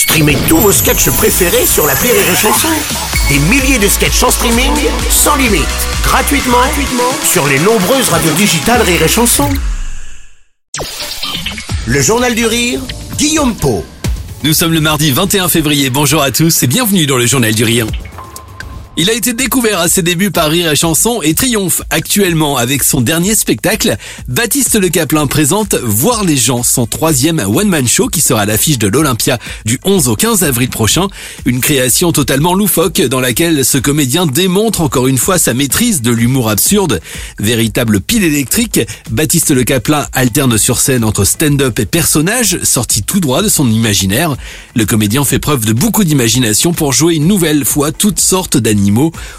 Streamez tous vos sketchs préférés sur la Rire et Chanson. Des milliers de sketchs en streaming, sans limite, gratuitement, gratuitement sur les nombreuses radios digitales Rire et. Le Journal du Rire, Guillaume Po. Nous sommes le mardi 21 février. Bonjour à tous et bienvenue dans le Journal du Rire. Il a été découvert à ses débuts par Rire et Chanson et triomphe actuellement avec son dernier spectacle. Baptiste Le Caplin présente Voir les gens, son troisième one-man show qui sera à l'affiche de l'Olympia du 11 au 15 avril prochain. Une création totalement loufoque dans laquelle ce comédien démontre encore une fois sa maîtrise de l'humour absurde. Véritable pile électrique, Baptiste Le Caplin alterne sur scène entre stand-up et personnage sorti tout droit de son imaginaire. Le comédien fait preuve de beaucoup d'imagination pour jouer une nouvelle fois toutes sortes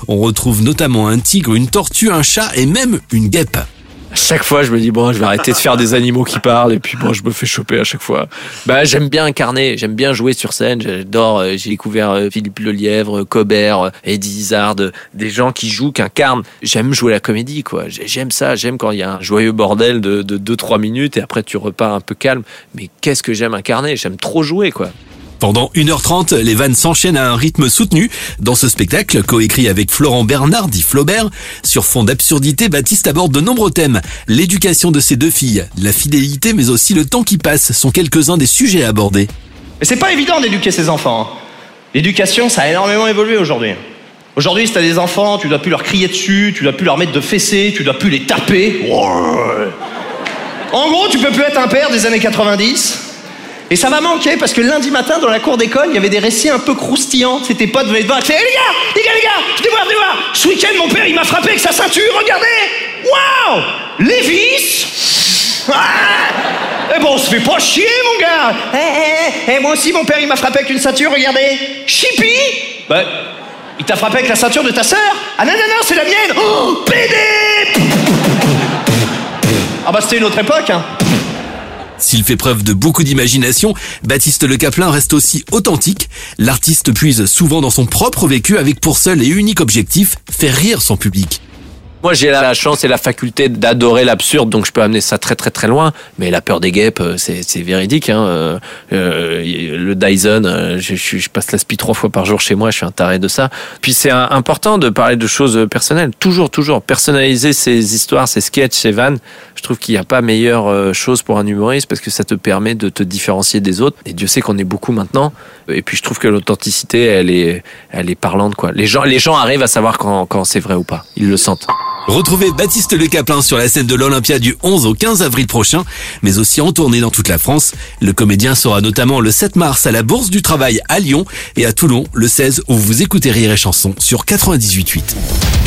on retrouve notamment un tigre, une tortue, un chat et même une guêpe. À chaque fois, je me dis bon, je vais arrêter de faire des animaux qui parlent et puis bon, je me fais choper à chaque fois. Bah, j'aime bien incarner, j'aime bien jouer sur scène. J'adore. Euh, j'ai découvert euh, Philippe Lelièvre, Cobert, euh, Eddie Izzard, des gens qui jouent, qui incarnent. J'aime jouer la comédie, quoi. J'aime ça. J'aime quand il y a un joyeux bordel de 2-3 minutes et après tu repars un peu calme. Mais qu'est-ce que j'aime incarner? J'aime trop jouer, quoi. Pendant 1h30, les vannes s'enchaînent à un rythme soutenu. Dans ce spectacle, coécrit avec Florent Bernard, dit Flaubert, sur fond d'absurdité, Baptiste aborde de nombreux thèmes. L'éducation de ses deux filles, la fidélité, mais aussi le temps qui passe sont quelques-uns des sujets abordés. Mais c'est pas évident d'éduquer ses enfants. Hein. L'éducation, ça a énormément évolué aujourd'hui. Aujourd'hui, si t'as des enfants, tu dois plus leur crier dessus, tu dois plus leur mettre de fessées, tu dois plus les taper. En gros, tu peux plus être un père des années 90 et ça m'a manqué parce que lundi matin, dans la cour d'école, il y avait des récits un peu croustillants. C'était pas de voir. Hé les gars, les gars, les gars, venez voir, venez voir. Ce week-end, mon père, il m'a frappé avec sa ceinture, regardez. Waouh Lévis ah Eh bon, on se fait pas chier, mon gars. Eh, eh, eh, moi aussi, mon père, il m'a frappé avec une ceinture, regardez. Chippy Bah, il t'a frappé avec la ceinture de ta sœur Ah non, non, non, c'est la mienne. Oh, PD Ah bah, c'était une autre époque, hein. S'il fait preuve de beaucoup d'imagination, Baptiste Le Caplin reste aussi authentique. L'artiste puise souvent dans son propre vécu avec pour seul et unique objectif faire rire son public. Moi, j'ai la chance et la faculté d'adorer l'absurde, donc je peux amener ça très très très loin. Mais la peur des guêpes, euh, c'est véridique. Hein. Euh, euh, le Dyson, je, je, passe l'aspi trois fois par jour chez moi, je suis un taré de ça. Puis c'est important de parler de choses personnelles. Toujours, toujours personnaliser ses histoires, ses sketchs, ses vannes. Je trouve qu'il n'y a pas meilleure chose pour un humoriste parce que ça te permet de te différencier des autres. Et Dieu sait qu'on est beaucoup maintenant. Et puis je trouve que l'authenticité, elle est, elle est parlante quoi. Les gens, les gens arrivent à savoir quand, quand c'est vrai ou pas. Ils le sentent. Retrouvez Baptiste Le Caplin sur la scène de l'Olympia du 11 au 15 avril prochain, mais aussi en tournée dans toute la France. Le comédien sera notamment le 7 mars à la Bourse du Travail à Lyon et à Toulon le 16 où vous écoutez Rire et Chanson sur 98.8.